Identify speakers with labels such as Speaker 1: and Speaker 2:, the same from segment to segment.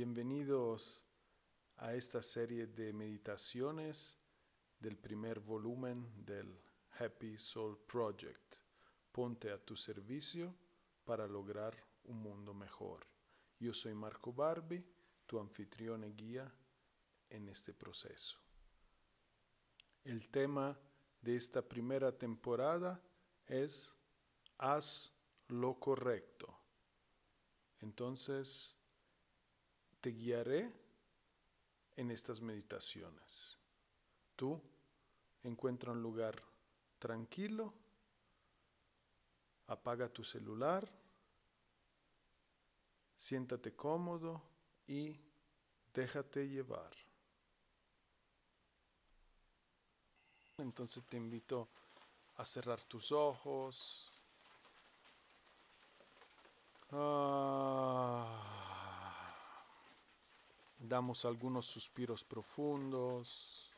Speaker 1: Bienvenidos a esta serie de meditaciones del primer volumen del Happy Soul Project. Ponte a tu servicio para lograr un mundo mejor. Yo soy Marco Barbi, tu anfitrión y guía en este proceso. El tema de esta primera temporada es Haz lo correcto. Entonces, te guiaré en estas meditaciones. Tú encuentra un lugar tranquilo, apaga tu celular, siéntate cómodo y déjate llevar. Entonces te invito a cerrar tus ojos. Ah, damos algunos suspiros profundos,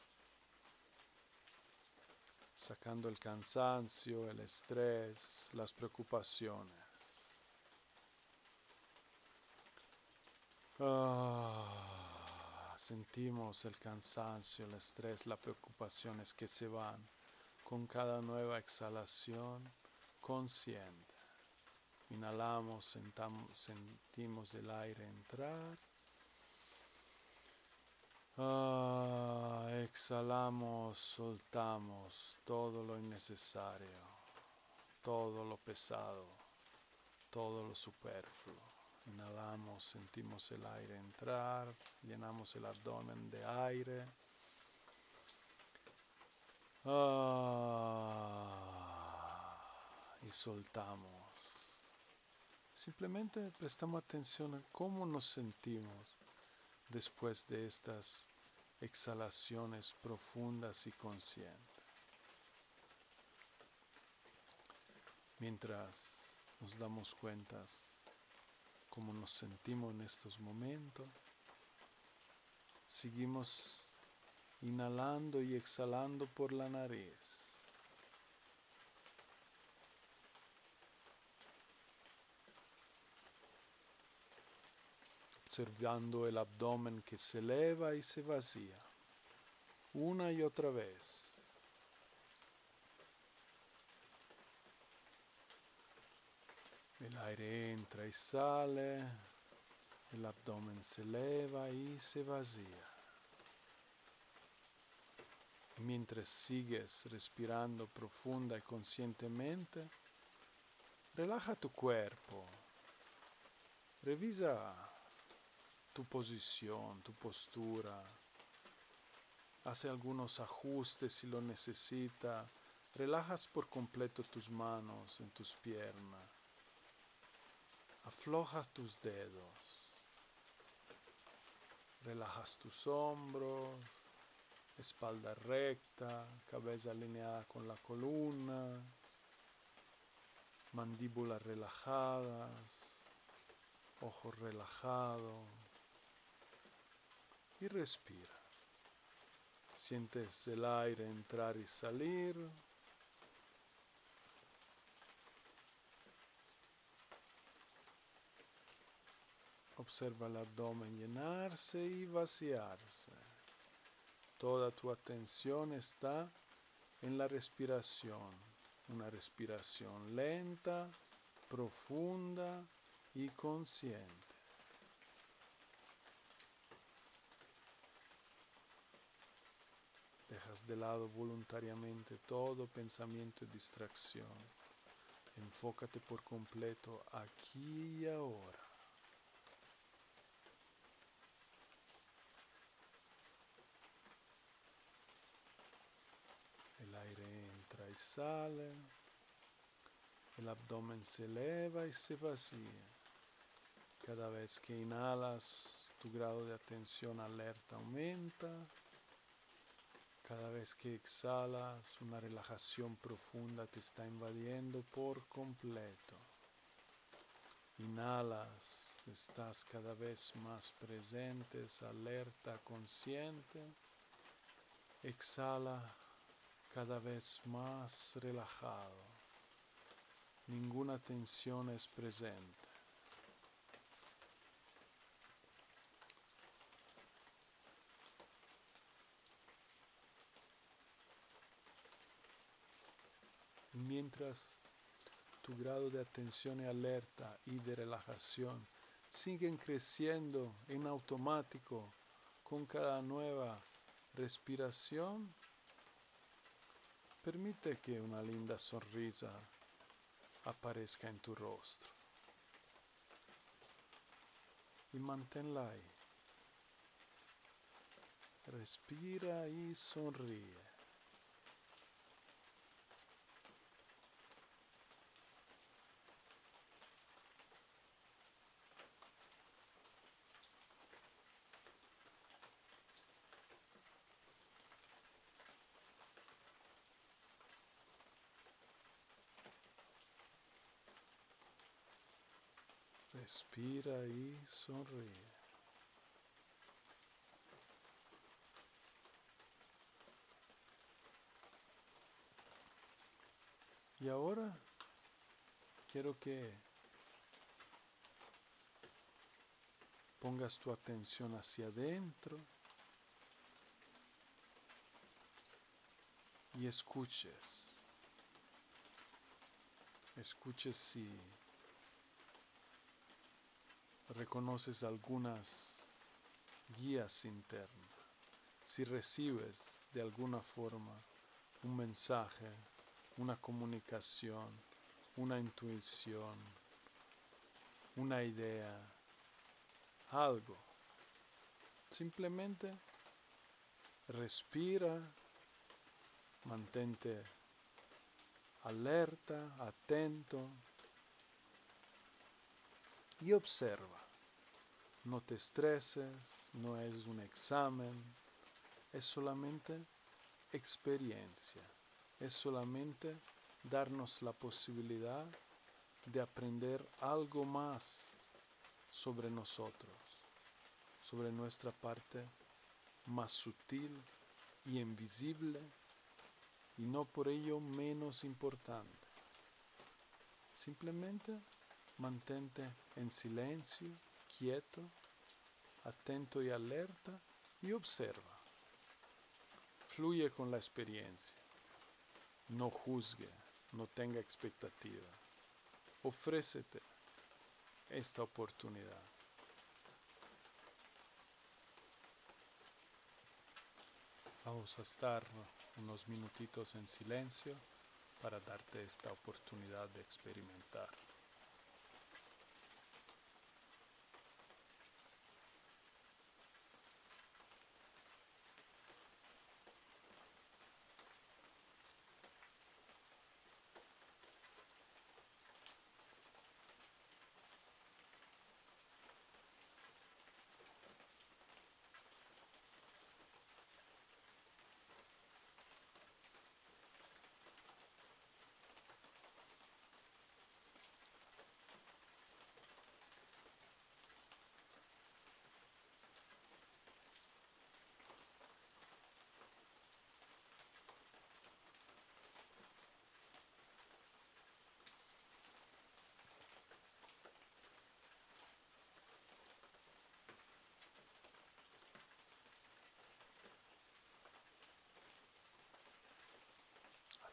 Speaker 1: sacando el cansancio, el estrés, las preocupaciones. Ah, sentimos el cansancio, el estrés, las preocupaciones que se van con cada nueva exhalación consciente. Inhalamos, sentamos, sentimos el aire entrar. Ah, exhalamos, soltamos todo lo innecesario, todo lo pesado, todo lo superfluo. Inhalamos, sentimos el aire entrar, llenamos el abdomen de aire. Ah, y soltamos. Simplemente prestamos atención a cómo nos sentimos después de estas exhalaciones profundas y conscientes. Mientras nos damos cuenta cómo nos sentimos en estos momentos, seguimos inhalando y exhalando por la nariz. Observando el abdomen que se eleva y se vacía, una y otra vez. El aire entra y sale, el abdomen se eleva y se vacía. Mientras sigues respirando profunda y conscientemente, relaja tu cuerpo, revisa tu posición, tu postura. Hace algunos ajustes si lo necesita. Relajas por completo tus manos en tus piernas. Aflojas tus dedos. Relajas tus hombros, espalda recta, cabeza alineada con la columna, mandíbulas relajadas, ojos relajados y respira. Sientes el aire entrar y salir. Observa el abdomen llenarse y vaciarse. Toda tu atención está en la respiración. Una respiración lenta, profunda y consciente. Dejas de lado voluntariamente todo pensamiento y distracción. Enfócate por completo aquí y ahora. El aire entra y sale. El abdomen se eleva y se vacía. Cada vez que inhalas, tu grado de atención alerta aumenta. Cada vez que exhalas, una relajación profunda te está invadiendo por completo. Inhalas, estás cada vez más presente, alerta, consciente. Exhala cada vez más relajado. Ninguna tensión es presente. Mientras tu grado de atención y alerta y de relajación siguen creciendo en automático con cada nueva respiración, permite que una linda sonrisa aparezca en tu rostro. Y manténla ahí. Respira y sonríe. Respira y sonríe. Y ahora quiero que pongas tu atención hacia adentro y escuches. Escuches si reconoces algunas guías internas, si recibes de alguna forma un mensaje, una comunicación, una intuición, una idea, algo. Simplemente respira, mantente alerta, atento y observa. No te estreses, no es un examen, es solamente experiencia, es solamente darnos la posibilidad de aprender algo más sobre nosotros, sobre nuestra parte más sutil y invisible y no por ello menos importante. Simplemente mantente en silencio quieto, atento y alerta y observa. Fluye con la experiencia. No juzgue, no tenga expectativa. Ofrécete esta oportunidad. Vamos a estar unos minutitos en silencio para darte esta oportunidad de experimentar.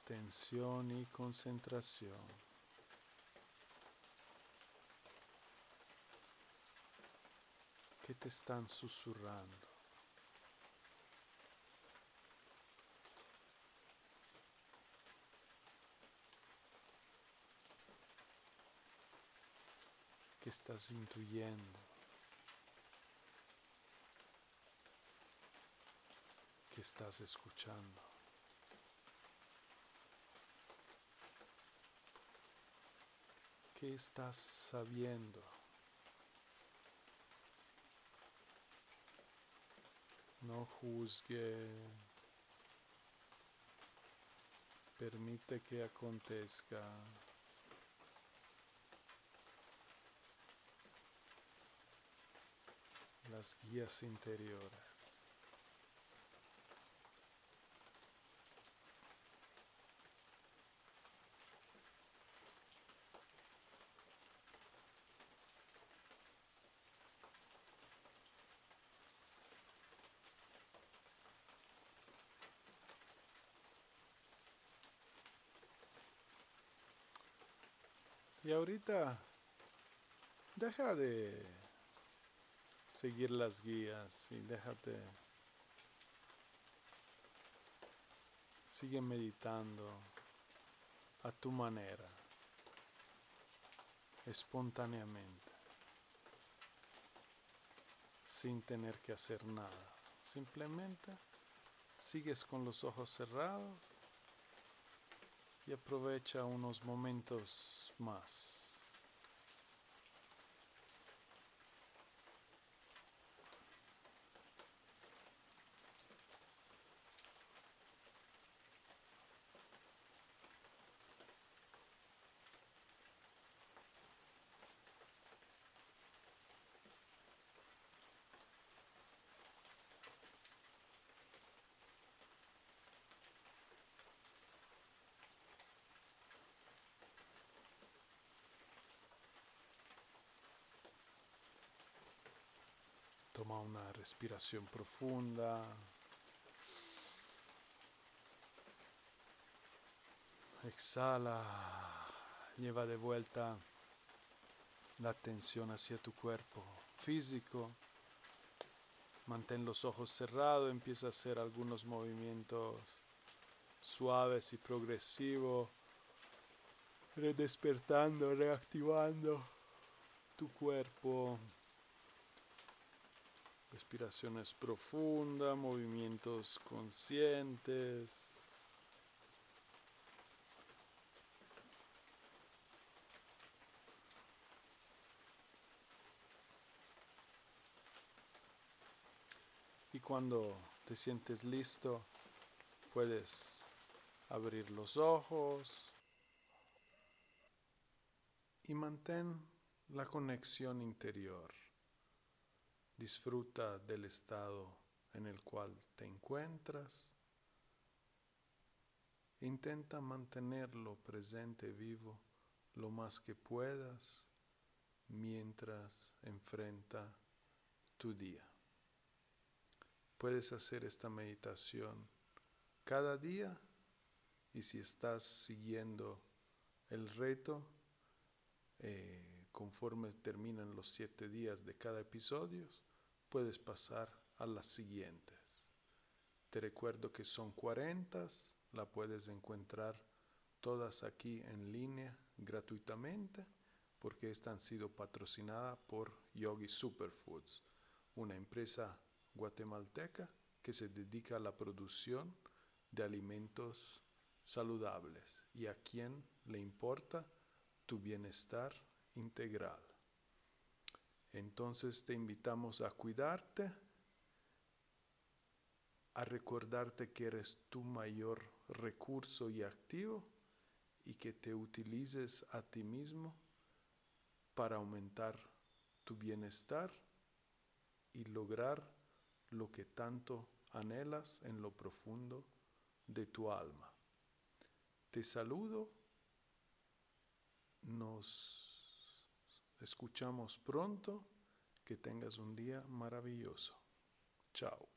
Speaker 1: Atención y concentración. ¿Qué te están susurrando? ¿Qué estás intuyendo? ¿Qué estás escuchando? ¿Qué estás sabiendo? No juzgue. Permite que acontezca. Las guías interiores. Y ahorita deja de seguir las guías y déjate. Sigue meditando a tu manera, espontáneamente, sin tener que hacer nada. Simplemente sigues con los ojos cerrados y aprovecha unos momentos más. Toma una respiración profunda. Exhala. Lleva de vuelta la atención hacia tu cuerpo físico. Mantén los ojos cerrados. Empieza a hacer algunos movimientos suaves y progresivos. Redespertando, reactivando tu cuerpo. Respiraciones profundas, movimientos conscientes. Y cuando te sientes listo, puedes abrir los ojos y mantén la conexión interior. Disfruta del estado en el cual te encuentras. Intenta mantenerlo presente vivo lo más que puedas mientras enfrenta tu día. Puedes hacer esta meditación cada día y si estás siguiendo el reto, eh, conforme terminan los siete días de cada episodio, puedes pasar a las siguientes. Te recuerdo que son 40, la puedes encontrar todas aquí en línea gratuitamente porque estas han sido patrocinadas por Yogi Superfoods, una empresa guatemalteca que se dedica a la producción de alimentos saludables y a quien le importa tu bienestar integral. Entonces te invitamos a cuidarte, a recordarte que eres tu mayor recurso y activo y que te utilices a ti mismo para aumentar tu bienestar y lograr lo que tanto anhelas en lo profundo de tu alma. Te saludo, nos escuchamos pronto, que tengas un día maravilloso. Chao.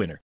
Speaker 2: winner.